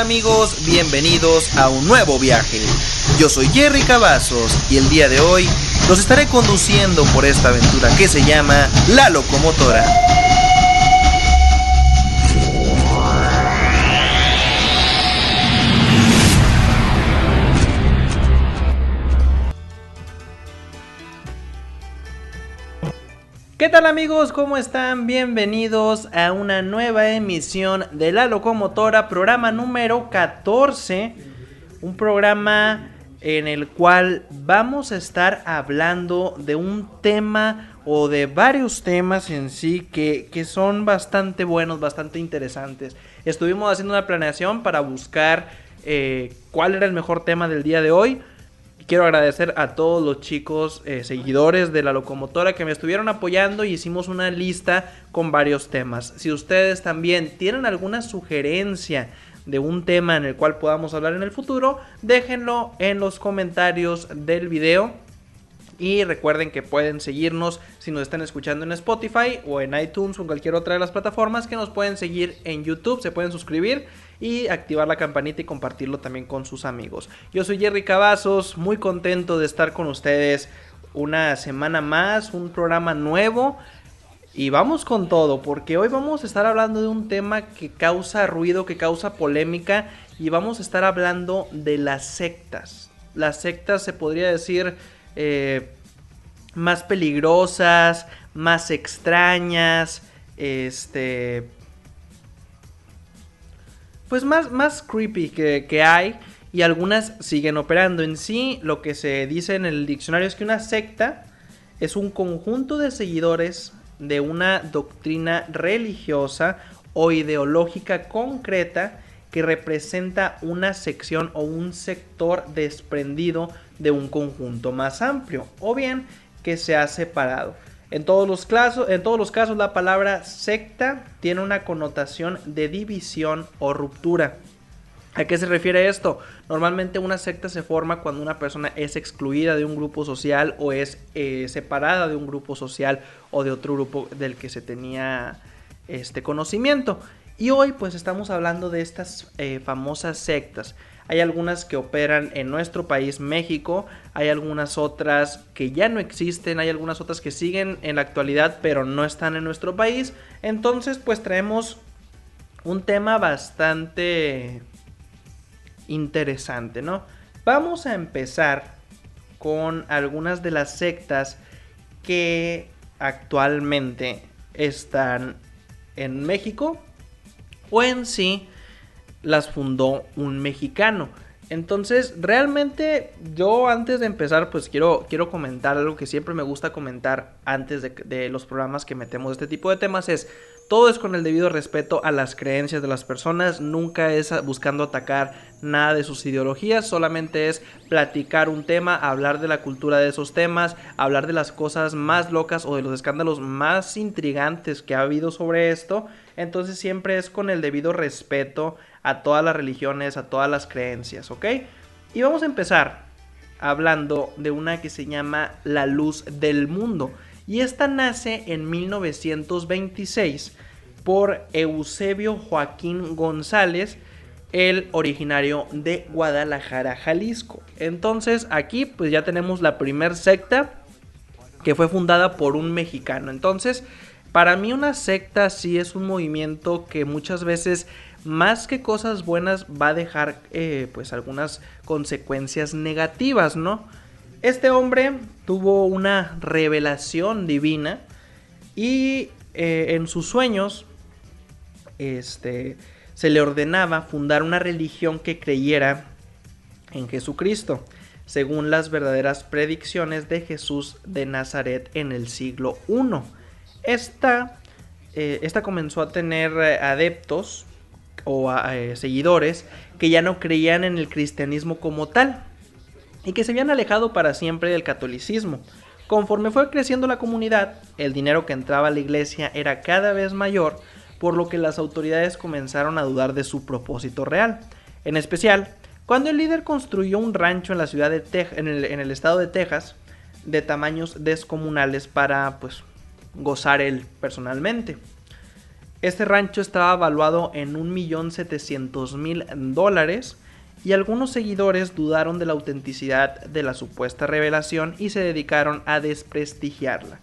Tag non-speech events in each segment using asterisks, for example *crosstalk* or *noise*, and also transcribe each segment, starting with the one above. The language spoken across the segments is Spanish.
¿Qué tal amigos? Bienvenidos a un nuevo viaje. Yo soy Jerry Cavazos y el día de hoy los estaré conduciendo por esta aventura que se llama La Locomotora. Tal amigos? ¿Cómo están? Bienvenidos a una nueva emisión de La Locomotora, programa número 14. Un programa en el cual vamos a estar hablando de un tema o de varios temas en sí que, que son bastante buenos, bastante interesantes. Estuvimos haciendo una planeación para buscar eh, cuál era el mejor tema del día de hoy quiero agradecer a todos los chicos eh, seguidores de la locomotora que me estuvieron apoyando y hicimos una lista con varios temas. Si ustedes también tienen alguna sugerencia de un tema en el cual podamos hablar en el futuro, déjenlo en los comentarios del video. Y recuerden que pueden seguirnos si nos están escuchando en Spotify o en iTunes o en cualquier otra de las plataformas que nos pueden seguir en YouTube, se pueden suscribir y activar la campanita y compartirlo también con sus amigos. Yo soy Jerry Cavazos, muy contento de estar con ustedes una semana más, un programa nuevo. Y vamos con todo, porque hoy vamos a estar hablando de un tema que causa ruido, que causa polémica, y vamos a estar hablando de las sectas. Las sectas se podría decir eh, más peligrosas, más extrañas, este, pues más, más creepy que, que hay y algunas siguen operando. En sí, lo que se dice en el diccionario es que una secta es un conjunto de seguidores de una doctrina religiosa o ideológica concreta que representa una sección o un sector desprendido de un conjunto más amplio o bien que se ha separado. En todos los casos, en todos los casos la palabra secta tiene una connotación de división o ruptura. ¿A qué se refiere esto? Normalmente una secta se forma cuando una persona es excluida de un grupo social o es eh, separada de un grupo social o de otro grupo del que se tenía este conocimiento. Y hoy pues estamos hablando de estas eh, famosas sectas. Hay algunas que operan en nuestro país, México. Hay algunas otras que ya no existen. Hay algunas otras que siguen en la actualidad, pero no están en nuestro país. Entonces, pues traemos un tema bastante interesante, ¿no? Vamos a empezar con algunas de las sectas que actualmente están en México o en sí las fundó un mexicano. Entonces, realmente yo antes de empezar, pues quiero, quiero comentar algo que siempre me gusta comentar antes de, los programas que metemos este tipo de temas, es todo es con el debido respeto a las creencias de las personas, nunca es buscando atacar nada de sus ideologías, solamente es platicar un tema, hablar de la cultura de esos temas, hablar de las cosas más locas o de los escándalos más intrigantes que ha habido sobre esto. Entonces siempre es con el debido respeto a todas las religiones, a todas las creencias, ¿ok? Y vamos a empezar hablando de una que se llama La Luz del Mundo. Y esta nace en 1926 por Eusebio Joaquín González, el originario de Guadalajara, Jalisco. Entonces aquí pues ya tenemos la primer secta que fue fundada por un mexicano. Entonces, para mí una secta sí es un movimiento que muchas veces más que cosas buenas va a dejar eh, pues algunas consecuencias negativas, ¿no? Este hombre tuvo una revelación divina y eh, en sus sueños este, se le ordenaba fundar una religión que creyera en Jesucristo, según las verdaderas predicciones de Jesús de Nazaret en el siglo I. Esta, eh, esta comenzó a tener adeptos o eh, seguidores que ya no creían en el cristianismo como tal y que se habían alejado para siempre del catolicismo. Conforme fue creciendo la comunidad, el dinero que entraba a la iglesia era cada vez mayor, por lo que las autoridades comenzaron a dudar de su propósito real. En especial, cuando el líder construyó un rancho en la ciudad de Texas, en el, en el estado de Texas, de tamaños descomunales para pues gozar él personalmente. Este rancho estaba valuado en 1.700.000 dólares y algunos seguidores dudaron de la autenticidad de la supuesta revelación y se dedicaron a desprestigiarla,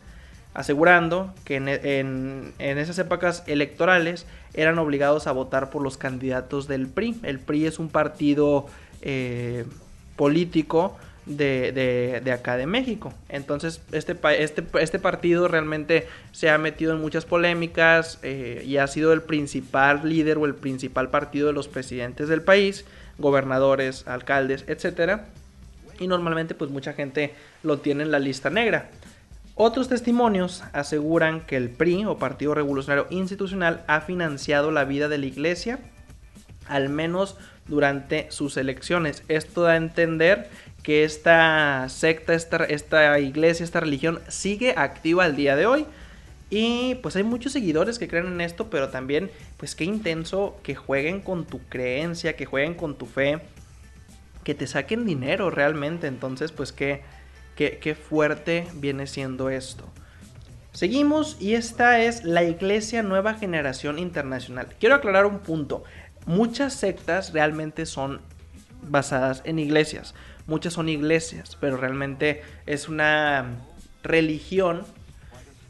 asegurando que en, esas épocas electorales eran obligados a votar por los candidatos del PRI. El PRI es un partido eh, político de, de, acá de México. Entonces, este, este, este, partido realmente se ha metido en muchas polémicas eh, y ha sido el principal líder o el principal partido de los presidentes del país, gobernadores, alcaldes, etcétera. Y normalmente, pues mucha gente lo tiene en la lista negra. Otros testimonios aseguran que el PRI o Partido Revolucionario Institucional ha financiado la vida de la iglesia, al menos durante sus elecciones. Esto da a entender que esta secta, esta, esta iglesia, esta religión sigue activa al día de hoy. Y pues hay muchos seguidores que creen en esto, pero también pues qué intenso que jueguen con tu creencia, que jueguen con tu fe, que te saquen dinero realmente. Entonces pues qué, qué, qué fuerte viene siendo esto. Seguimos y esta es la Iglesia Nueva Generación Internacional. Quiero aclarar un punto. Muchas sectas realmente son basadas en iglesias muchas son iglesias, pero realmente es una religión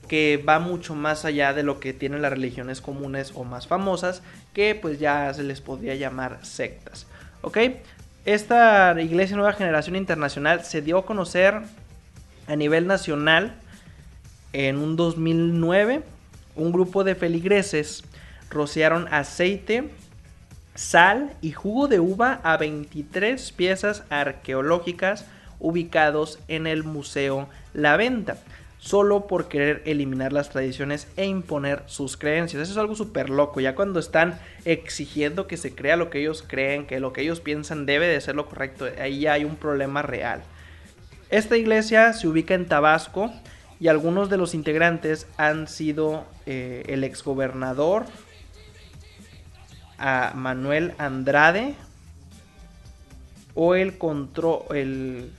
que va mucho más allá de lo que tienen las religiones comunes o más famosas, que pues ya se les podría llamar sectas. ¿Ok? Esta Iglesia Nueva Generación Internacional se dio a conocer a nivel nacional en un 2009. Un grupo de feligreses rociaron aceite sal y jugo de uva a 23 piezas arqueológicas ubicados en el Museo La Venta, solo por querer eliminar las tradiciones e imponer sus creencias. Eso es algo súper loco, ya cuando están exigiendo que se crea lo que ellos creen, que lo que ellos piensan debe de ser lo correcto, ahí ya hay un problema real. Esta iglesia se ubica en Tabasco y algunos de los integrantes han sido eh, el exgobernador a Manuel Andrade o el control el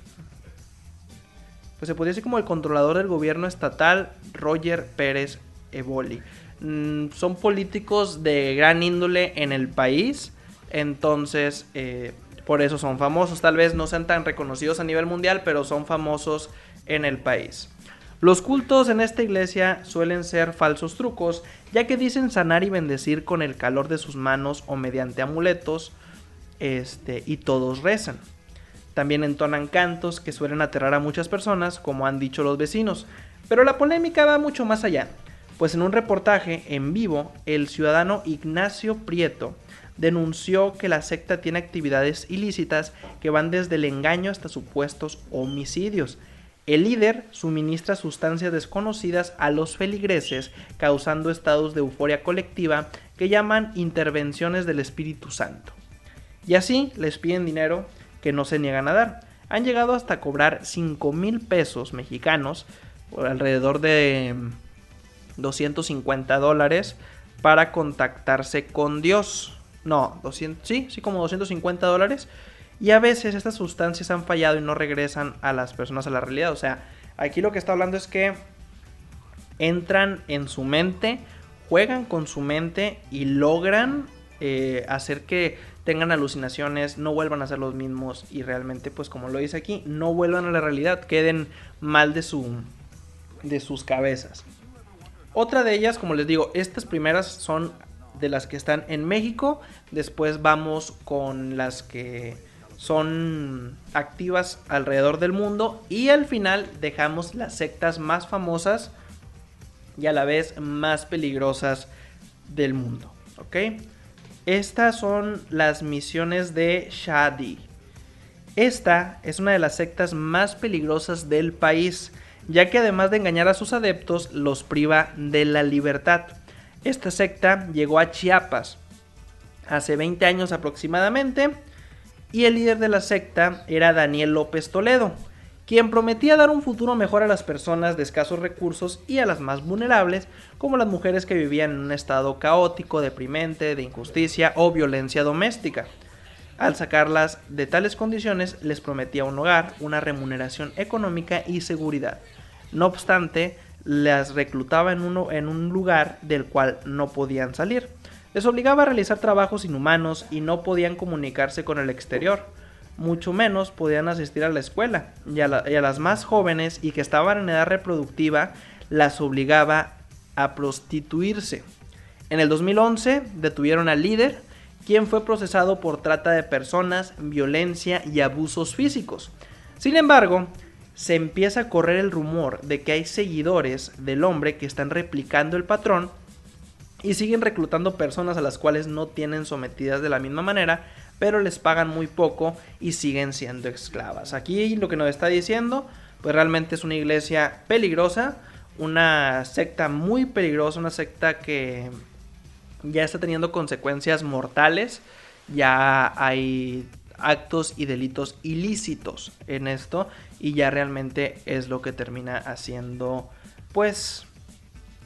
pues se podría decir como el controlador del gobierno estatal Roger Pérez Evoli. Mm, son políticos de gran índole en el país, entonces eh, por eso son famosos. Tal vez no sean tan reconocidos a nivel mundial, pero son famosos en el país. Los cultos en esta iglesia suelen ser falsos trucos, ya que dicen sanar y bendecir con el calor de sus manos o mediante amuletos, este, y todos rezan. También entonan cantos que suelen aterrar a muchas personas, como han dicho los vecinos. Pero la polémica va mucho más allá, pues en un reportaje en vivo, el ciudadano Ignacio Prieto denunció que la secta tiene actividades ilícitas que van desde el engaño hasta supuestos homicidios, el líder suministra sustancias desconocidas a los feligreses, causando estados de euforia colectiva que llaman intervenciones del Espíritu Santo. Y así les piden dinero que no se niegan a dar. Han llegado hasta cobrar 5 mil pesos mexicanos, por alrededor de 250 dólares, para contactarse con Dios. No, 200, sí, sí, como 250 dólares y a veces estas sustancias han fallado y no regresan a las personas a la realidad. O sea, aquí lo que está hablando es que entran en su mente, juegan con su mente y logran eh, hacer que tengan alucinaciones, no vuelvan a ser los mismos y realmente, pues como lo dice aquí, no vuelvan a la realidad, queden mal de, su, de sus cabezas. Otra de ellas, como les digo, estas primeras son de las que están en México, después vamos con las que son activas alrededor del mundo y al final dejamos las sectas más famosas y a la vez más peligrosas del mundo. ¿Ok? Estas son las misiones de Shadi. Esta es una de las sectas más peligrosas del país, ya que además de engañar a sus adeptos, los priva de la libertad. Esta secta llegó a Chiapas hace 20 años aproximadamente y el líder de la secta era Daniel López Toledo, quien prometía dar un futuro mejor a las personas de escasos recursos y a las más vulnerables, como las mujeres que vivían en un estado caótico, deprimente, de injusticia o violencia doméstica. Al sacarlas de tales condiciones, les prometía un hogar, una remuneración económica y seguridad. No obstante, las reclutaba en, uno, en un lugar del cual no podían salir. Les obligaba a realizar trabajos inhumanos y no podían comunicarse con el exterior. Mucho menos podían asistir a la escuela. Y a, las más jóvenes y que estaban en edad reproductiva las obligaba a prostituirse. En el 2011 detuvieron al líder, quien fue procesado por trata de personas, violencia y abusos físicos. Sin embargo, se empieza a correr el rumor de que hay seguidores del hombre que están replicando el patrón y siguen reclutando personas a las cuales no tienen sometidas de la misma manera, pero les pagan muy poco y siguen siendo esclavas. Aquí lo que nos está diciendo, pues realmente es una iglesia peligrosa, una secta muy peligrosa, una secta que ya está teniendo consecuencias mortales, ya hay actos y delitos ilícitos en esto y ya realmente es lo que termina haciendo pues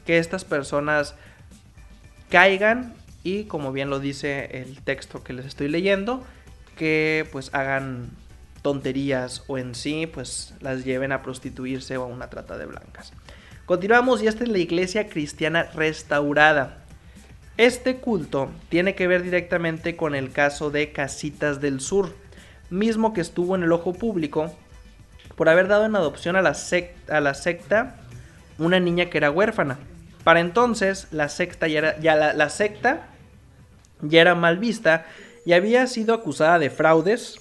que estas personas caigan y como bien lo dice el texto que les estoy leyendo que pues hagan tonterías o en sí pues las lleven a prostituirse o a una trata de blancas. Continuamos y esta es la iglesia cristiana restaurada. Este culto tiene que ver directamente con el caso de Casitas del Sur, mismo que estuvo en el ojo público por haber dado en adopción a la, a la secta una niña que era huérfana. Para entonces la secta ya era, la, ya era mal vista y había sido acusada de fraudes,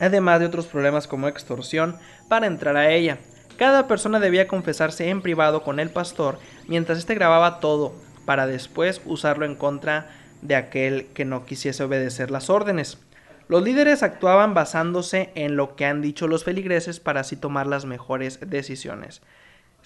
además de otros problemas como extorsión, para entrar a ella. Cada persona debía confesarse en privado con el pastor mientras éste grababa todo, para después usarlo en contra de aquel que no quisiese obedecer las órdenes. Los líderes actuaban basándose en lo que han dicho los feligreses para así tomar las mejores decisiones.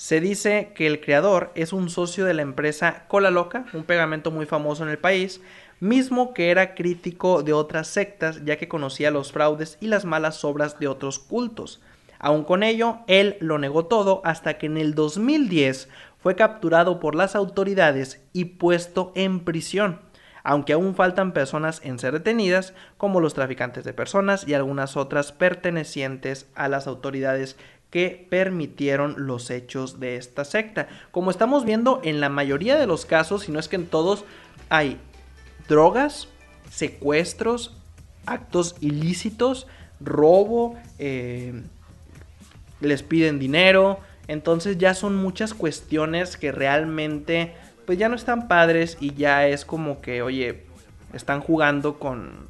Se dice que el creador es un socio de la empresa Cola Loca, un pegamento muy famoso en el país, mismo que era crítico de otras sectas ya que conocía los fraudes y las malas obras de otros cultos. Aun con ello, él lo negó todo hasta que en el 2010 fue capturado por las autoridades y puesto en prisión aunque aún faltan personas en ser detenidas, como los traficantes de personas y algunas otras pertenecientes a las autoridades que permitieron los hechos de esta secta. Como estamos viendo en la mayoría de los casos, si no es que en todos, hay drogas, secuestros, actos ilícitos, robo, eh, les piden dinero, entonces ya son muchas cuestiones que realmente pues ya no están padres y ya es como que, oye, están jugando con...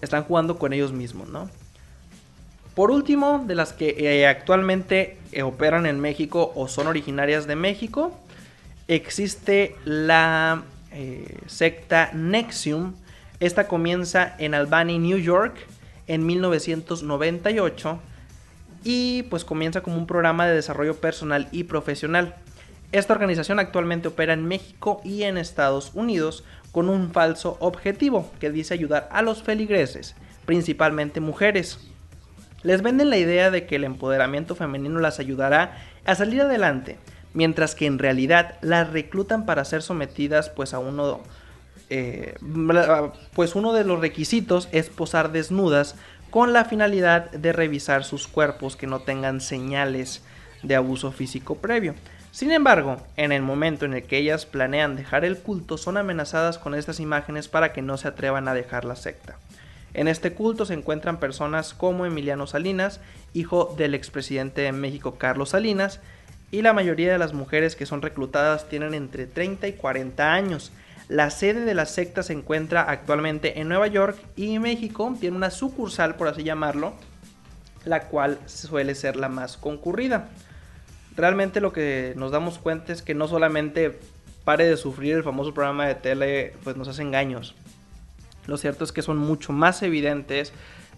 Están jugando con ellos mismos, ¿no? Por último, de las que eh, actualmente eh, operan en México o son originarias de México, existe la eh, secta Nexium. Esta comienza en Albany, New York, en 1998 y pues comienza como un programa de desarrollo personal y profesional. Esta organización actualmente opera en México y en Estados Unidos con un falso objetivo que dice ayudar a los feligreses, principalmente mujeres. Les venden la idea de que el empoderamiento femenino las ayudará a salir adelante, mientras que en realidad las reclutan para ser sometidas pues a uno eh, pues uno de los requisitos es posar desnudas con la finalidad de revisar sus cuerpos que no tengan señales de abuso físico previo. Sin embargo, en el momento en el que ellas planean dejar el culto, son amenazadas con estas imágenes para que no se atrevan a dejar la secta. En este culto se encuentran personas como Emiliano Salinas, hijo del expresidente de México Carlos Salinas, y la mayoría de las mujeres que son reclutadas tienen entre 30 y 40 años. La sede de la secta se encuentra actualmente en Nueva York y México tiene una sucursal, por así llamarlo, la cual suele ser la más concurrida realmente lo que nos damos cuenta es que no solamente pare de sufrir el famoso programa de tele, pues nos hace engaños. Lo cierto es que son mucho más evidentes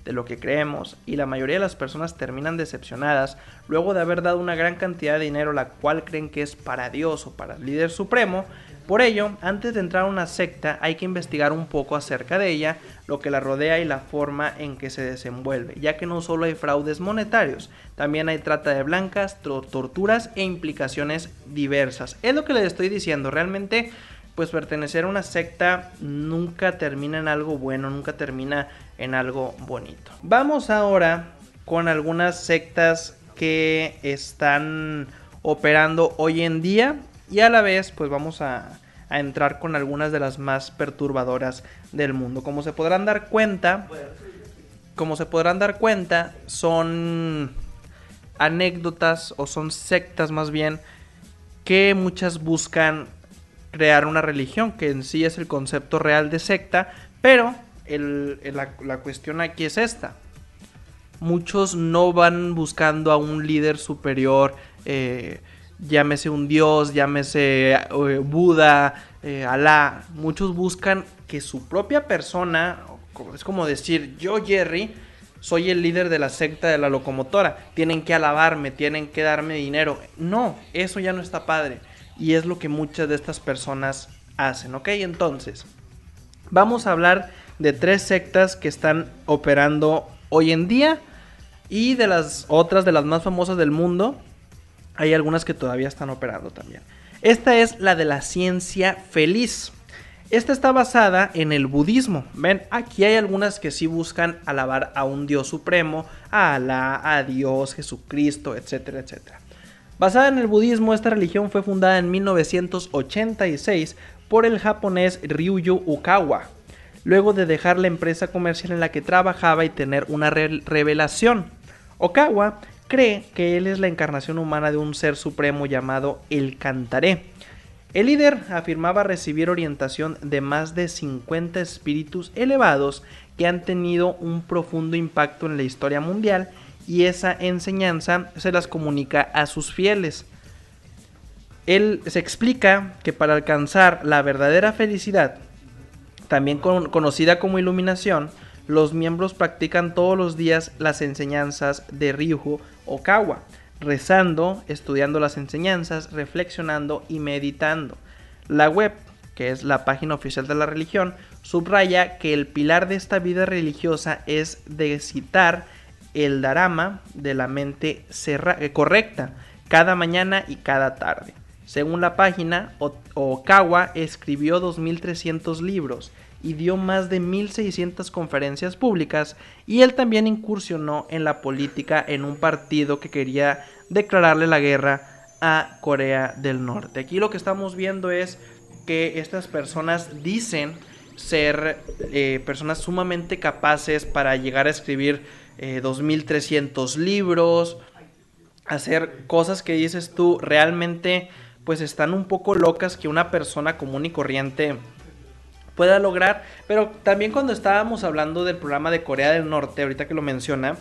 de lo que creemos y la mayoría de las personas terminan decepcionadas luego de haber dado una gran cantidad de dinero la cual creen que es para Dios o para el líder supremo. Por ello, antes de entrar a una secta hay que investigar un poco acerca de ella, lo que la rodea y la forma en que se desenvuelve, ya que no solo hay fraudes monetarios, también hay trata de blancas, torturas e implicaciones diversas. Es lo que les estoy diciendo, realmente pues pertenecer a una secta nunca termina en algo bueno, nunca termina en algo bonito. Vamos ahora con algunas sectas que están operando hoy en día y a la vez pues vamos a, entrar con algunas de las más perturbadoras del mundo. Como se podrán dar cuenta, como se podrán dar cuenta, son anécdotas o son sectas más bien que muchas buscan crear una religión, que en sí es el concepto real de secta, pero la, cuestión aquí es esta. Muchos no van buscando a un líder superior, eh, llámese un dios, llámese eh, Buda, eh, Alá. Muchos buscan que su propia persona, es como decir, yo Jerry, soy el líder de la secta de la locomotora, tienen que alabarme, tienen que darme dinero. No, eso ya no está padre. Y es lo que muchas de estas personas hacen, ¿ok? Entonces, vamos a hablar de tres sectas que están operando hoy en día y de las otras, de las más famosas del mundo, hay algunas que todavía están operando también. Esta es la de la ciencia feliz. Esta está basada en el budismo. Ven, aquí hay algunas que sí buscan alabar a un Dios supremo, a Alá, a Dios, Jesucristo, etcétera, etcétera. Basada en el budismo, esta religión fue fundada en 1986 por el japonés Ryuyu Ukawa, luego de dejar la empresa comercial en la que trabajaba y tener una revelación. Okawa cree que él es la encarnación humana de un ser supremo llamado el Cantaré el líder afirmaba recibir orientación de más de 50 espíritus elevados que han tenido un profundo impacto en la historia mundial y esa enseñanza se las comunica a sus fieles. Él se explica que para alcanzar la verdadera felicidad, también conocida como iluminación, los miembros practican todos los días las enseñanzas de Ryuho Okawa, rezando, estudiando las enseñanzas, reflexionando y meditando. La web, que es la página oficial de la religión, subraya que el pilar de esta vida religiosa es de citar el Dharma de la mente eh, correcta cada mañana y cada tarde. Según la página, Okawa escribió 2.300 libros y dio más de 1.600 conferencias públicas y él también incursionó en la política en un partido que quería declararle la guerra a Corea del Norte. Aquí lo que estamos viendo es que estas personas dicen ser eh, personas sumamente capaces para llegar a escribir 2.300 eh, libros, hacer cosas que dices tú realmente pues están un poco locas que una persona común y corriente pueda lograr. Pero también cuando estábamos hablando del programa de Corea del Norte, ahorita que lo menciona,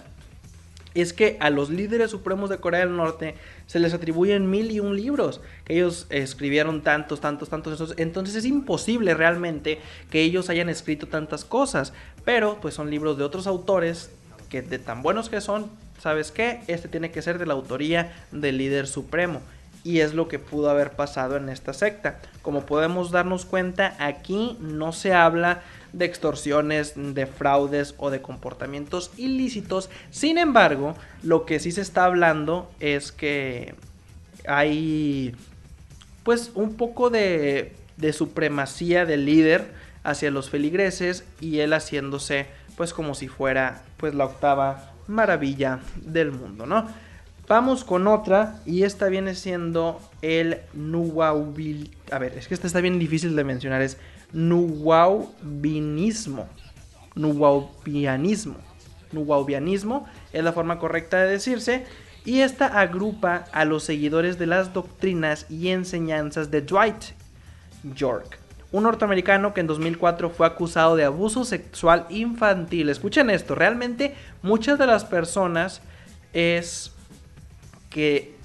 es que a los líderes supremos de Corea del Norte se les atribuyen mil y un libros, que ellos escribieron tantos, tantos, tantos, entonces es imposible realmente que ellos hayan escrito tantas cosas, pero pues son libros de otros autores que de tan buenos que son, ¿sabes qué? Este tiene que ser de la autoría del líder supremo y es lo que pudo haber pasado en esta secta. Como podemos darnos cuenta, aquí no se habla de extorsiones, de fraudes o de comportamientos ilícitos. Sin embargo, lo que sí se está hablando es que hay pues un poco de, de supremacía del líder hacia los feligreses y él haciéndose pues como si fuera pues la octava maravilla del mundo, ¿no? Vamos con otra y esta viene siendo el Nuwaubil. A ver, es que esta está bien difícil de mencionar. Es Nuwaubinismo. Nuwaubianismo. Nuwaubianismo es la forma correcta de decirse. Y esta agrupa a los seguidores de las doctrinas y enseñanzas de Dwight York, un norteamericano que en 2004 fue acusado de abuso sexual infantil. Escuchen esto, realmente muchas de las personas es que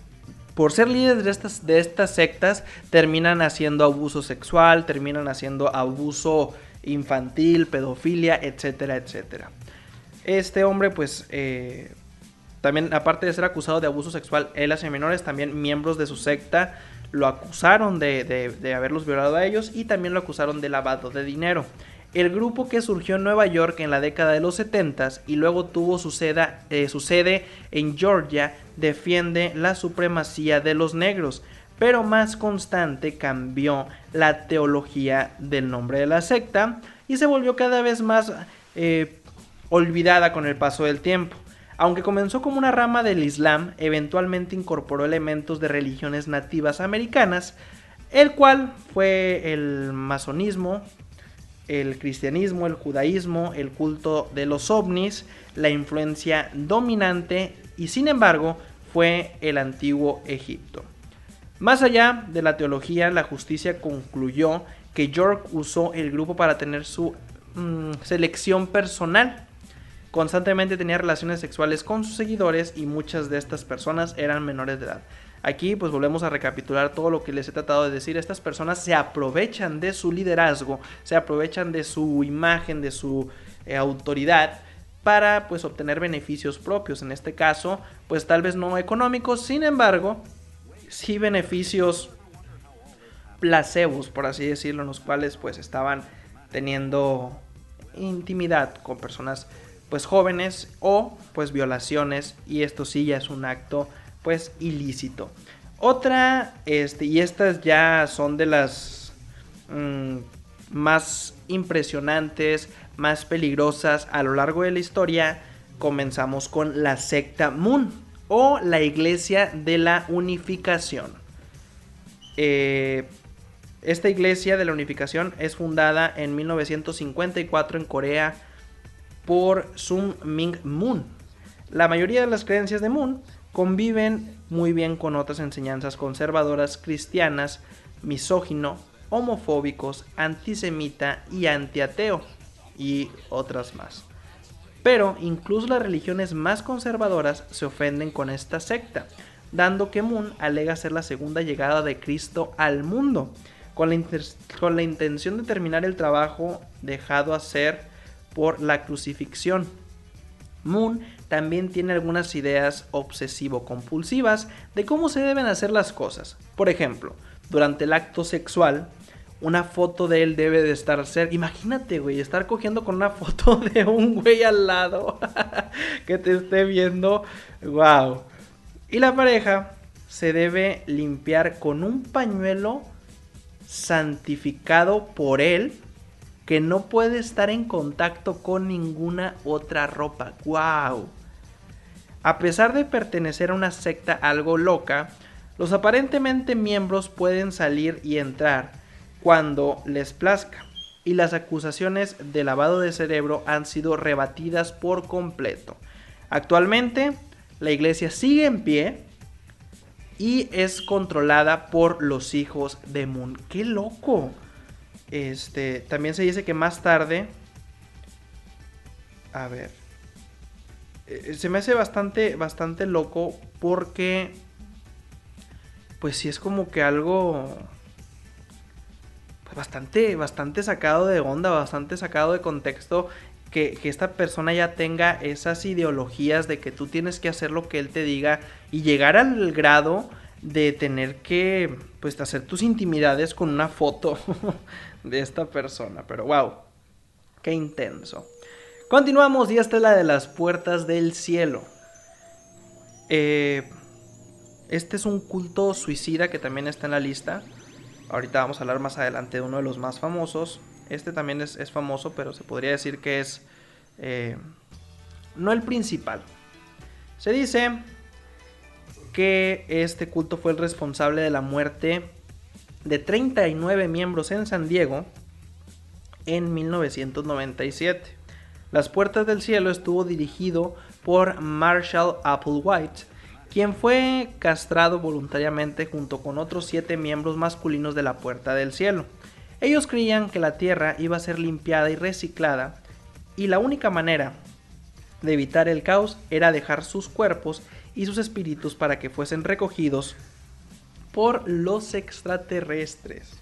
por ser líderes de estas, sectas terminan haciendo abuso sexual, terminan haciendo abuso infantil, pedofilia, etcétera, etcétera. Este hombre pues eh, también aparte de ser acusado de abuso sexual él hacia menores, también miembros de su secta lo acusaron de, de haberlos violado a ellos y también lo acusaron de lavado de dinero. El grupo que surgió en Nueva York en la década de los 70 y luego tuvo su, eh, su sede en Georgia defiende la supremacía de los negros, pero más constante cambió la teología del nombre de la secta y se volvió cada vez más eh, olvidada con el paso del tiempo. Aunque comenzó como una rama del Islam, eventualmente incorporó elementos de religiones nativas americanas, el cual fue el masonismo, el cristianismo, el judaísmo, el culto de los ovnis, la influencia dominante y sin embargo fue el antiguo Egipto. Más allá de la teología, la justicia concluyó que York usó el grupo para tener su mm, selección personal. Constantemente tenía relaciones sexuales con sus seguidores y muchas de estas personas eran menores de edad. Aquí pues volvemos a recapitular todo lo que les he tratado de decir. Estas personas se aprovechan de su liderazgo, se aprovechan de su imagen, de su eh, autoridad para pues obtener beneficios propios. En este caso pues tal vez no económicos, sin embargo sí beneficios placebos, por así decirlo, en los cuales pues estaban teniendo intimidad con personas pues jóvenes o pues violaciones y esto sí ya es un acto pues ilícito. Otra, este, y estas ya son de las mm, más impresionantes, más peligrosas a lo largo de la historia, comenzamos con la secta Moon o la iglesia de la unificación. Eh, esta iglesia de la unificación es fundada en 1954 en Corea por Sun Ming Moon. La mayoría de las creencias de Moon conviven muy bien con otras enseñanzas conservadoras cristianas, misógino, homofóbicos, antisemita y antiateo, y otras más. Pero incluso las religiones más conservadoras se ofenden con esta secta, dando que Moon alega ser la segunda llegada de Cristo al mundo, con la, con la intención de terminar el trabajo dejado hacer por la crucifixión. Moon también tiene algunas ideas obsesivo-compulsivas de cómo se deben hacer las cosas. Por ejemplo, durante el acto sexual, una foto de él debe de estar cerca. Imagínate, güey, estar cogiendo con una foto *laughs* de un güey al lado *laughs* que te esté viendo. Wow. Y la pareja se debe limpiar con un pañuelo santificado por él que no puede estar en contacto con ninguna otra ropa. ¡Wow! A pesar de pertenecer a una secta algo loca, los aparentemente miembros pueden salir y entrar cuando les plazca, y las acusaciones de lavado de cerebro han sido rebatidas por completo. Actualmente, la iglesia sigue en pie y es controlada por los hijos de Moon. ¡Qué loco! Este, también se dice que más tarde. A ver. Eh, se me hace bastante, bastante loco porque. Pues sí es como que algo. Pues bastante, bastante sacado de onda, bastante sacado de contexto. Que, que, esta persona ya tenga esas ideologías de que tú tienes que hacer lo que él te diga y llegar al grado de tener que pues hacer tus intimidades con una foto *laughs* de esta persona. Pero wow, qué intenso. Continuamos y esta es la de las puertas del cielo. Eh, este es un culto suicida que también está en la lista. Ahorita vamos a hablar más adelante de uno de los más famosos. Este también es, famoso, pero se podría decir que es eh, no el principal. Se dice que este culto fue el responsable de la muerte de 39 miembros en San Diego en 1997. Las Puertas del Cielo estuvo dirigido por Marshall Applewhite, quien fue castrado voluntariamente junto con otros siete miembros masculinos de la Puerta del Cielo. Ellos creían que la tierra iba a ser limpiada y reciclada, y la única manera de evitar el caos era dejar sus cuerpos y sus espíritus para que fuesen recogidos por los extraterrestres.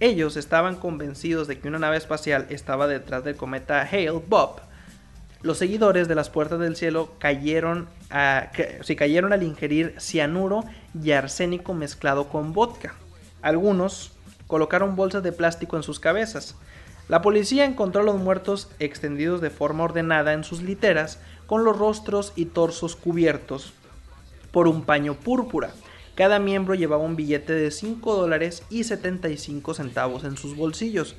Ellos estaban convencidos de que una nave espacial estaba detrás del cometa Hale-Bopp. Los seguidores de las puertas del cielo cayeron, cayeron al ingerir cianuro y arsénico mezclado con vodka. Algunos colocaron bolsas de plástico en sus cabezas. La policía encontró a los muertos extendidos de forma ordenada en sus literas, con los rostros y torsos cubiertos por un paño púrpura. Cada miembro llevaba un billete de 5 dólares y 75 centavos en sus bolsillos.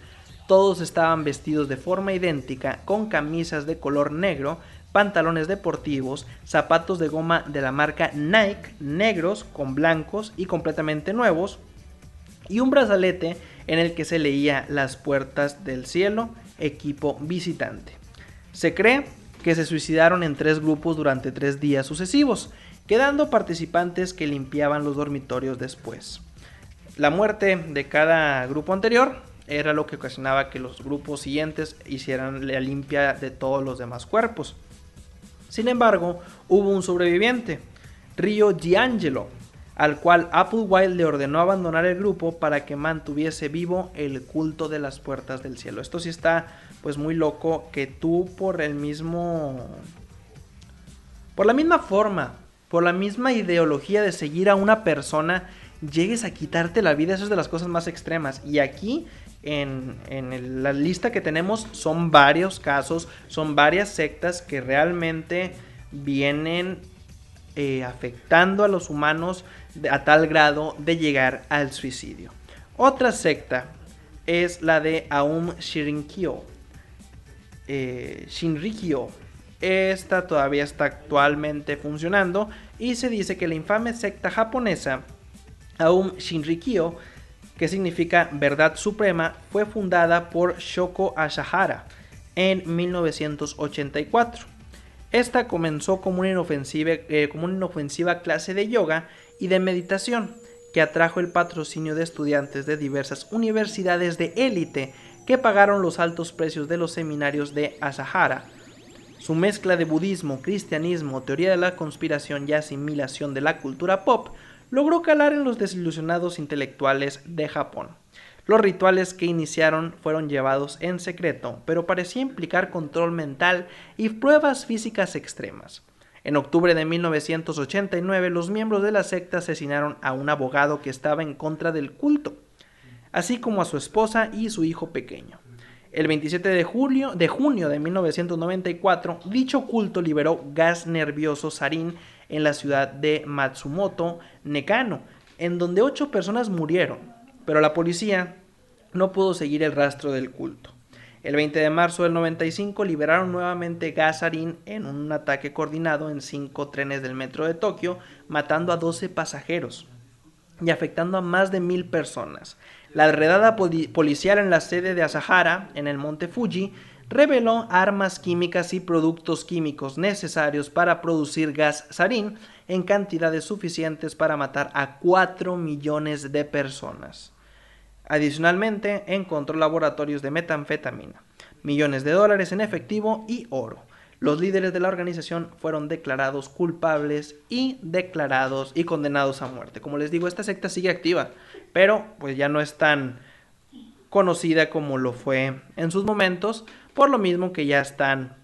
Todos estaban vestidos de forma idéntica, con camisas de color negro, pantalones deportivos, zapatos de goma de la marca Nike, negros con blancos y completamente nuevos, y un brazalete en el que se leía Las puertas del cielo, equipo visitante. Se cree que se suicidaron en tres grupos durante tres días sucesivos, quedando participantes que limpiaban los dormitorios después. La muerte de cada grupo anterior era lo que ocasionaba que los grupos siguientes hicieran la limpia de todos los demás cuerpos. Sin embargo, hubo un sobreviviente, Rio D'Angelo, al cual Applewhite le ordenó abandonar el grupo para que mantuviese vivo el culto de las puertas del cielo. Esto sí está pues muy loco que tú por el mismo por la misma forma, por la misma ideología de seguir a una persona llegues a quitarte la vida, eso es de las cosas más extremas. Y aquí en, la lista que tenemos son varios casos, son varias sectas que realmente vienen eh, afectando a los humanos a tal grado de llegar al suicidio. Otra secta es la de Aum Shinrikyo. Eh, Shinrikyo. Esta todavía está actualmente funcionando y se dice que la infame secta japonesa Aum Shinrikyo que significa verdad suprema, fue fundada por Shoko Asahara en 1984. Esta comenzó como una, inofensiva, eh, como una inofensiva clase de yoga y de meditación que atrajo el patrocinio de estudiantes de diversas universidades de élite que pagaron los altos precios de los seminarios de Asahara. Su mezcla de budismo, cristianismo, teoría de la conspiración y asimilación de la cultura pop logró calar en los desilusionados intelectuales de Japón. Los rituales que iniciaron fueron llevados en secreto, pero parecía implicar control mental y pruebas físicas extremas. En octubre de 1989, los miembros de la secta asesinaron a un abogado que estaba en contra del culto, así como a su esposa y su hijo pequeño. El 27 de, julio, de junio de 1994, dicho culto liberó gas nervioso sarín en la ciudad de Matsumoto, Nekano, en donde ocho personas murieron, pero la policía no pudo seguir el rastro del culto. El 20 de marzo del 95 liberaron nuevamente gasarín en un ataque coordinado en cinco trenes del metro de Tokio, matando a 12 pasajeros y afectando a más de mil personas. La redada policial en la sede de Asahara, en el monte Fuji, reveló armas químicas y productos químicos necesarios para producir gas sarín en cantidades suficientes para matar a 4 millones de personas. Adicionalmente, encontró laboratorios de metanfetamina, millones de dólares en efectivo y oro. Los líderes de la organización fueron declarados culpables y declarados y condenados a muerte. Como les digo, esta secta sigue activa, pero pues ya no es tan conocida como lo fue en sus momentos, por lo mismo que ya están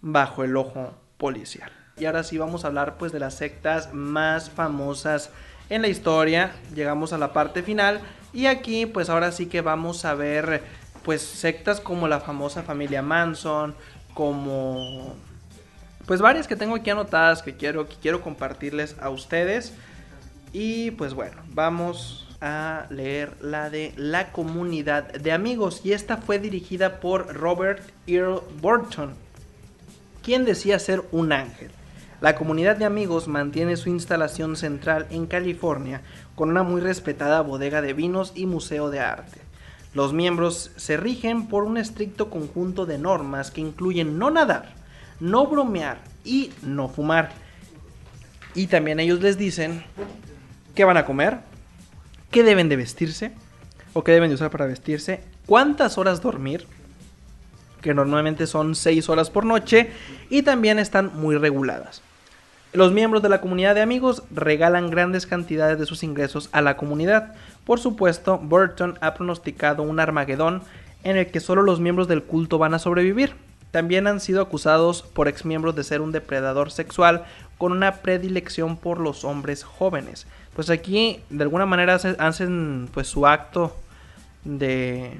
bajo el ojo policial. Y ahora sí vamos a hablar pues de las sectas más famosas en la historia. Llegamos a la parte final y aquí pues ahora sí que vamos a ver pues sectas como la famosa familia Manson, como pues varias que tengo aquí anotadas que quiero que quiero compartirles a ustedes. Y pues bueno, vamos a leer la de La Comunidad de Amigos y esta fue dirigida por Robert Earl Burton, quien decía ser un ángel. La comunidad de amigos mantiene su instalación central en California con una muy respetada bodega de vinos y museo de arte. Los miembros se rigen por un estricto conjunto de normas que incluyen no nadar, no bromear y no fumar. Y también ellos les dicen qué van a comer, qué deben de vestirse o qué deben de usar para vestirse, cuántas horas dormir, que normalmente son 6 horas por noche, y también están muy reguladas. Los miembros de la comunidad de amigos regalan grandes cantidades de sus ingresos a la comunidad. Por supuesto, Burton ha pronosticado un Armagedón en el que solo los miembros del culto van a sobrevivir. También han sido acusados por exmiembros de ser un depredador sexual con una predilección por los hombres jóvenes pues aquí de alguna manera hacen pues su acto de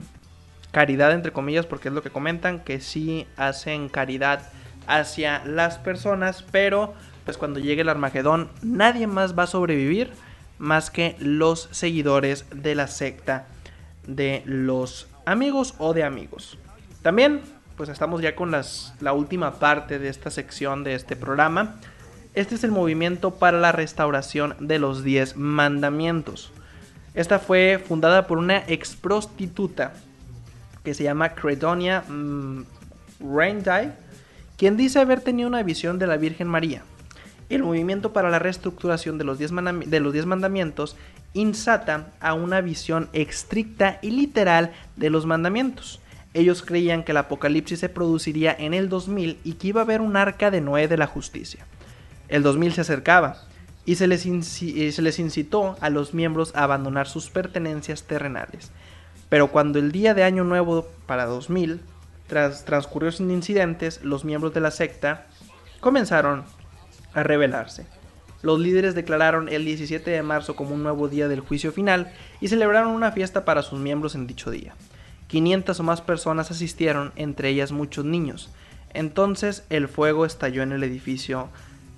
caridad entre comillas porque es lo que comentan que sí hacen caridad hacia las personas pero pues cuando llegue el Armagedón nadie más va a sobrevivir más que los seguidores de la secta de los amigos o de amigos también pues estamos ya con las, la última parte de esta sección de este programa. Este es el movimiento para la restauración de los 10 mandamientos. Esta fue fundada por una ex prostituta que se llama Credonia mmm, quien dice haber tenido una visión de la Virgen María. El movimiento para la reestructuración de los 10 mandamientos insata a una visión estricta y literal de los mandamientos. Ellos creían que el apocalipsis se produciría en el 2000 y que iba a haber un arca de Noé de la justicia. El 2000 se acercaba y se les, se les incitó a los miembros a abandonar sus pertenencias terrenales. Pero cuando el día de Año Nuevo para 2000 tras transcurrió sin incidentes, los miembros de la secta comenzaron a rebelarse. Los líderes declararon el 17 de marzo como un nuevo día del juicio final y celebraron una fiesta para sus miembros en dicho día. 500 o más personas asistieron, entre ellas muchos niños. Entonces el fuego estalló en el edificio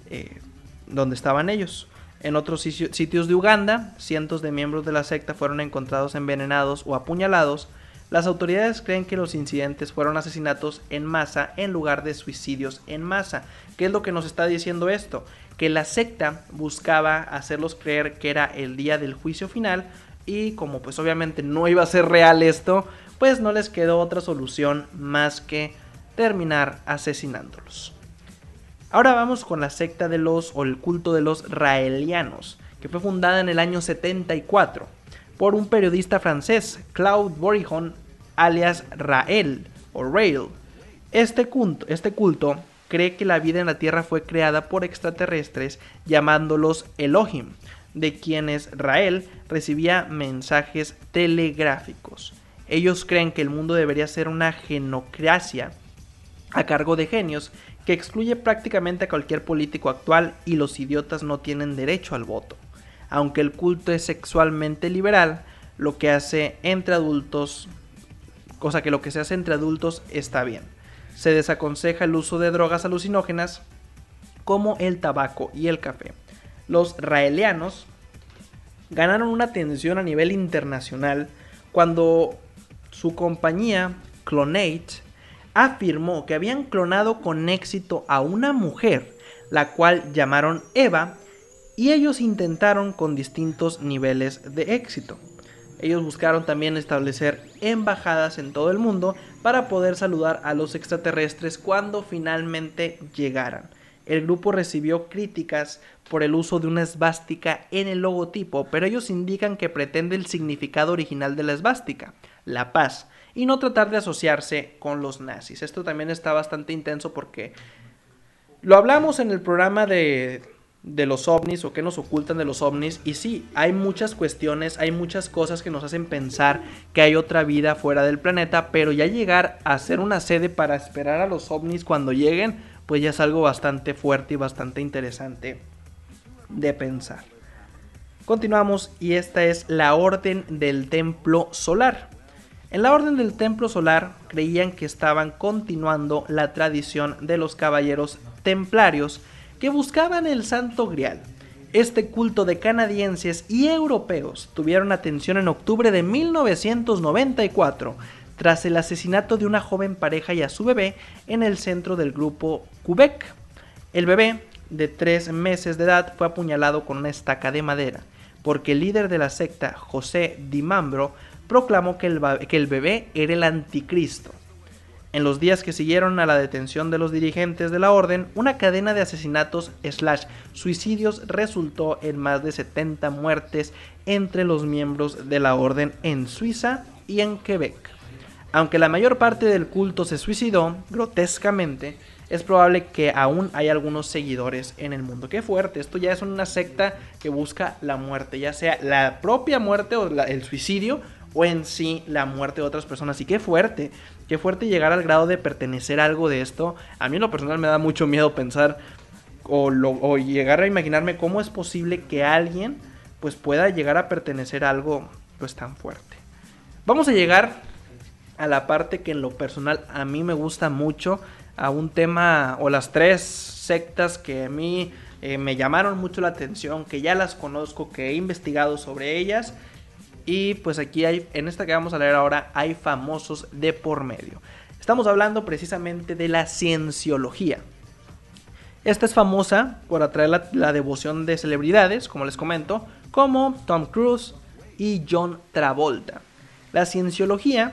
eh, donde estaban ellos. En otros sitios de Uganda, cientos de miembros de la secta fueron encontrados envenenados o apuñalados las autoridades creen que los incidentes fueron asesinatos en masa en lugar de suicidios en masa. ¿Qué es lo que nos está diciendo esto? Que la secta buscaba hacerlos creer que era el día del juicio final y como pues obviamente no iba a ser real esto, pues no les quedó otra solución más que terminar asesinándolos. Ahora vamos con la secta de los o el culto de los raelianos, que fue fundada en el año 74 por un periodista francés, Claude Borihon, alias Rael o Rail. Este culto, este culto cree que la vida en la Tierra fue creada por extraterrestres llamándolos Elohim, de quienes Rael recibía mensajes telegráficos. Ellos creen que el mundo debería ser una genocracia a cargo de genios que excluye prácticamente a cualquier político actual y los idiotas no tienen derecho al voto aunque el culto es sexualmente liberal, lo que hace entre adultos, cosa que lo que se hace entre adultos está bien. Se desaconseja el uso de drogas alucinógenas como el tabaco y el café. Los raelianos ganaron una atención a nivel internacional cuando su compañía Clonate afirmó que habían clonado con éxito a una mujer, la cual llamaron Eva y ellos intentaron con distintos niveles de éxito. Ellos buscaron también establecer embajadas en todo el mundo para poder saludar a los extraterrestres cuando finalmente llegaran. El grupo recibió críticas por el uso de una esvástica en el logotipo, pero ellos indican que pretende el significado original de la esvástica, la paz, y no tratar de asociarse con los nazis. Esto también está bastante intenso porque lo hablamos en el programa de de los ovnis o qué nos ocultan de los ovnis. Y sí, hay muchas cuestiones, hay muchas cosas que nos hacen pensar que hay otra vida fuera del planeta, pero ya llegar a ser una sede para esperar a los ovnis cuando lleguen, pues ya es algo bastante fuerte y bastante interesante de pensar. Continuamos y esta es la Orden del Templo Solar. En la Orden del Templo Solar creían que estaban continuando la tradición de los caballeros templarios, que buscaban el Santo Grial. Este culto de canadienses y europeos tuvieron atención en octubre de 1994 tras el asesinato de una joven pareja y a su bebé en el centro del grupo Quebec. El bebé, de tres meses de edad, fue apuñalado con una estaca de madera, porque el líder de la secta, José Dimambro, proclamó que el, que el bebé era el anticristo. En los días que siguieron a la detención de los dirigentes de la orden, una cadena de asesinatos slash suicidios resultó en más de 70 muertes entre los miembros de la orden en Suiza y en Quebec. Aunque la mayor parte del culto se suicidó grotescamente, es probable que aún hay algunos seguidores en el mundo. Qué fuerte, esto ya es una secta que busca la muerte, ya sea la propia muerte o el suicidio o en sí la muerte de otras personas. Y qué fuerte, qué fuerte llegar al grado de pertenecer a algo de esto. A mí en lo personal me da mucho miedo pensar o, llegar a imaginarme cómo es posible que alguien pues pueda llegar a pertenecer a algo pues tan fuerte. Vamos a llegar a la parte que en lo personal a mí me gusta mucho, a un tema o las tres sectas que a mí eh, me llamaron mucho la atención, que ya las conozco, que he investigado sobre ellas y pues aquí hay, en esta que vamos a leer ahora, hay famosos de por medio. Estamos hablando precisamente de la cienciología. Esta es famosa por atraer la, devoción de celebridades, como les comento, como Tom Cruise y John Travolta. La cienciología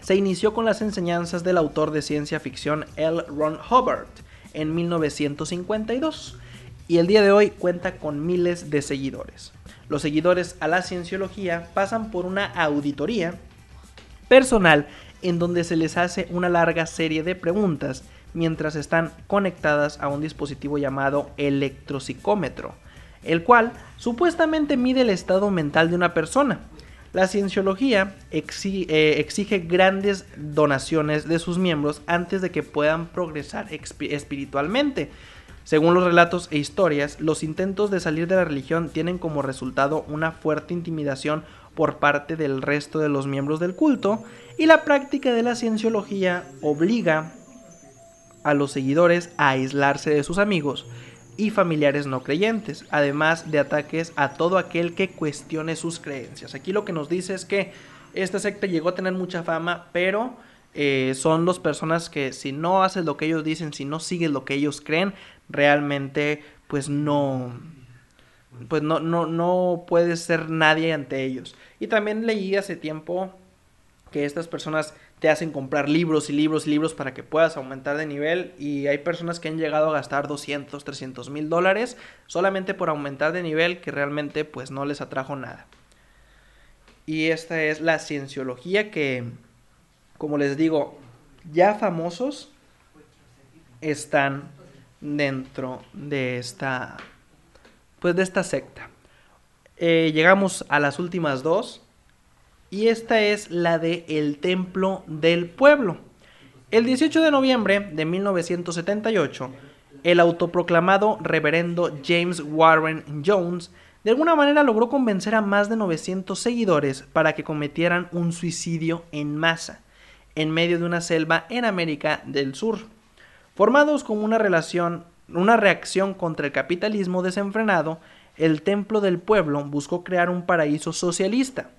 se inició con las enseñanzas del autor de ciencia ficción L. Ron Hubbard en 1952 y el día de hoy cuenta con miles de seguidores. Los seguidores a la cienciología pasan por una auditoría personal en donde se les hace una larga serie de preguntas mientras están conectadas a un dispositivo llamado electropsicómetro, el cual supuestamente mide el estado mental de una persona. La cienciología eh, exige, grandes donaciones de sus miembros antes de que puedan progresar espiritualmente. Según los relatos e historias, los intentos de salir de la religión tienen como resultado una fuerte intimidación por parte del resto de los miembros del culto y la práctica de la cienciología obliga a los seguidores a aislarse de sus amigos y familiares no creyentes, además de ataques a todo aquel que cuestione sus creencias. Aquí lo que nos dice es que esta secta llegó a tener mucha fama, pero eh, son dos personas que si no haces lo que ellos dicen, si no sigues lo que ellos creen, realmente pues no, pues no, no, no puedes ser nadie ante ellos. Y también leí hace tiempo que estas personas te hacen comprar libros y libros y libros para que puedas aumentar de nivel y hay personas que han llegado a gastar 200, 300 mil dólares solamente por aumentar de nivel que realmente pues no les atrajo nada. Y esta es la cienciología que, como les digo, ya famosos están dentro de esta pues de esta secta. Eh, llegamos a las últimas dos y esta es la de El Templo del Pueblo. El 18 de noviembre de 1978, el autoproclamado reverendo James Warren Jones de alguna manera logró convencer a más de 900 seguidores para que cometieran un suicidio en masa en medio de una selva en América del Sur, formados como una relación una reacción contra el capitalismo desenfrenado, el Templo del Pueblo buscó crear un paraíso socialista.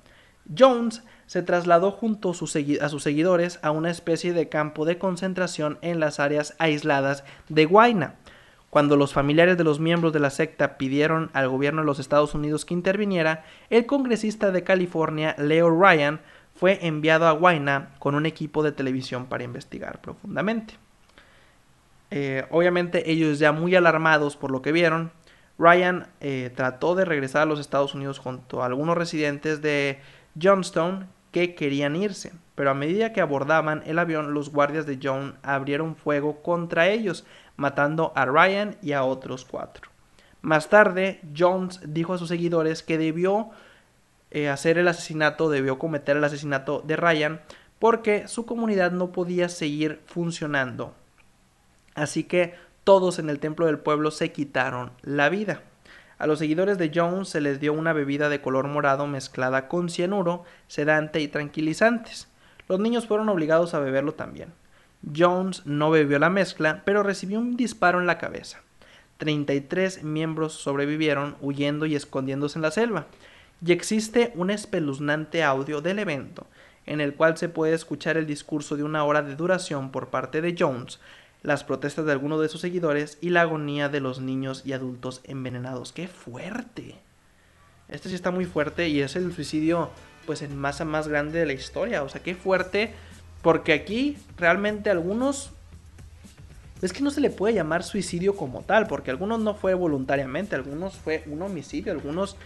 Jones se trasladó junto a sus, seguidores a una especie de campo de concentración en las áreas aisladas de Guayna. Cuando los familiares de los miembros de la secta pidieron al gobierno de los Estados Unidos que interviniera, el congresista de California, Leo Ryan, fue enviado a Guayna con un equipo de televisión para investigar profundamente. Eh, obviamente ellos ya muy alarmados por lo que vieron, Ryan eh, trató de regresar a los Estados Unidos junto a algunos residentes de Johnstone que querían irse, pero a medida que abordaban el avión, los guardias de John abrieron fuego contra ellos, matando a Ryan y a otros cuatro. Más tarde, Jones dijo a sus seguidores que debió eh, hacer el asesinato, debió cometer el asesinato de Ryan, porque su comunidad no podía seguir funcionando Así que todos en el templo del pueblo se quitaron la vida. A los seguidores de Jones se les dio una bebida de color morado mezclada con cianuro, sedante y tranquilizantes. Los niños fueron obligados a beberlo también. Jones no bebió la mezcla, pero recibió un disparo en la cabeza. 33 miembros sobrevivieron huyendo y escondiéndose en la selva. Y existe un espeluznante audio del evento, en el cual se puede escuchar el discurso de una hora de duración por parte de Jones, las protestas de algunos de sus seguidores y la agonía de los niños y adultos envenenados. ¡Qué fuerte! Este sí está muy fuerte y es el suicidio pues en masa más grande de la historia. O sea, qué fuerte. Porque aquí realmente algunos... Es que no se le puede llamar suicidio como tal, porque algunos no fue voluntariamente, algunos fue un homicidio, algunos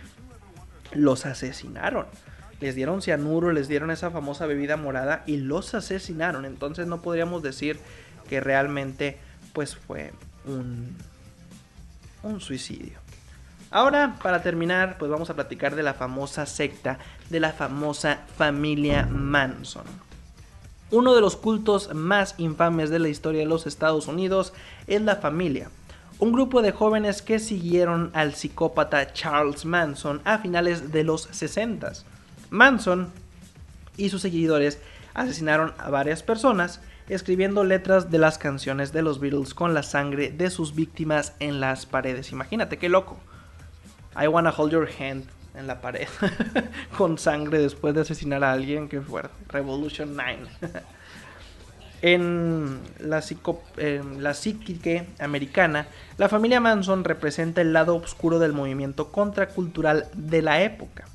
los asesinaron. Les dieron cianuro, les dieron esa famosa bebida morada y los asesinaron. Entonces no podríamos decir que realmente pues fue un, un suicidio. Ahora, para terminar, pues vamos a platicar de la famosa secta, de la famosa familia Manson. Uno de los cultos más infames de la historia de los Estados Unidos es la familia, un grupo de jóvenes que siguieron al psicópata Charles Manson a finales de los 60. Manson y sus seguidores asesinaron a varias personas escribiendo letras de las canciones de los Beatles con la sangre de sus víctimas en las paredes. Imagínate qué loco. I wanna hold your hand en la pared *laughs* con sangre después de asesinar a alguien. que fuerte. Revolution 9. *laughs* En la, psique americana, la familia Manson representa el lado oscuro del movimiento contracultural de la época.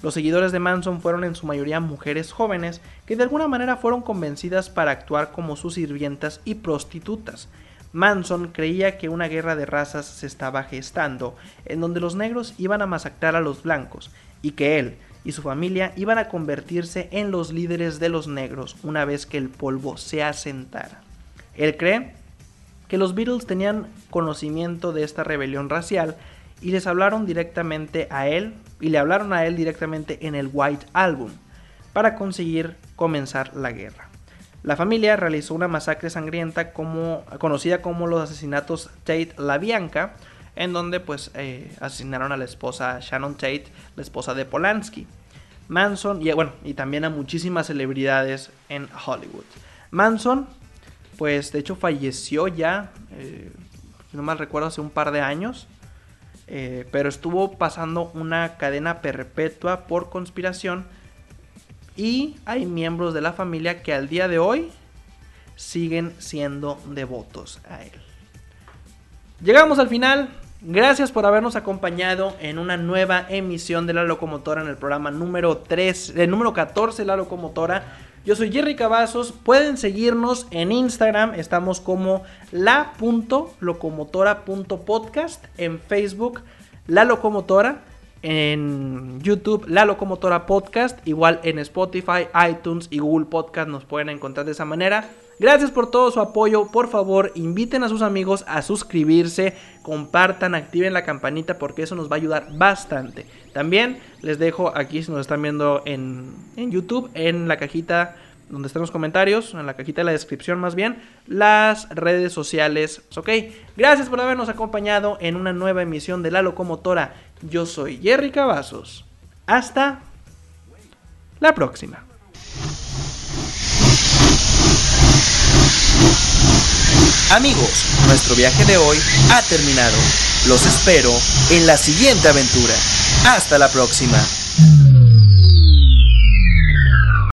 Los seguidores de Manson fueron en su mayoría mujeres jóvenes que de alguna manera fueron convencidas para actuar como sus sirvientas y prostitutas. Manson creía que una guerra de razas se estaba gestando, en donde los negros iban a masacrar a los blancos, y que él y su familia iban a convertirse en los líderes de los negros una vez que el polvo se asentara. Él cree que los Beatles tenían conocimiento de esta rebelión racial y les hablaron directamente a él y le hablaron a él directamente en el White Album para conseguir comenzar la guerra. La familia realizó una masacre sangrienta como, conocida como los asesinatos Tate La Bianca, en donde pues eh, asesinaron a la esposa Shannon Tate, la esposa de Polanski. Manson y bueno, y también a muchísimas celebridades en Hollywood. Manson, pues de hecho falleció ya, eh, no mal recuerdo, hace un par de años. Eh, pero estuvo pasando una cadena perpetua por conspiración y hay miembros de la familia que al día de hoy siguen siendo devotos a él. Llegamos al final. Gracias por habernos acompañado en una nueva emisión de La Locomotora en el programa número 3, el número 14 La Locomotora. Yo soy Jerry Cavazos. Pueden seguirnos en Instagram. Estamos como la.locomotora.podcast. En Facebook, La Locomotora. En YouTube, La Locomotora Podcast. Igual en Spotify, iTunes y Google Podcast nos pueden encontrar de esa manera. Gracias por todo su apoyo. Por favor, inviten a sus amigos a suscribirse, compartan, activen la campanita porque eso nos va a ayudar bastante. También les dejo aquí, si nos están viendo en, YouTube, en la cajita donde están los comentarios, en la cajita de la descripción más bien, las redes sociales. Ok, gracias por habernos acompañado en una nueva emisión de La Locomotora. Yo soy Jerry Cavazos. Hasta la próxima. Amigos, nuestro viaje de hoy ha terminado. Los espero en la siguiente aventura. Hasta la próxima.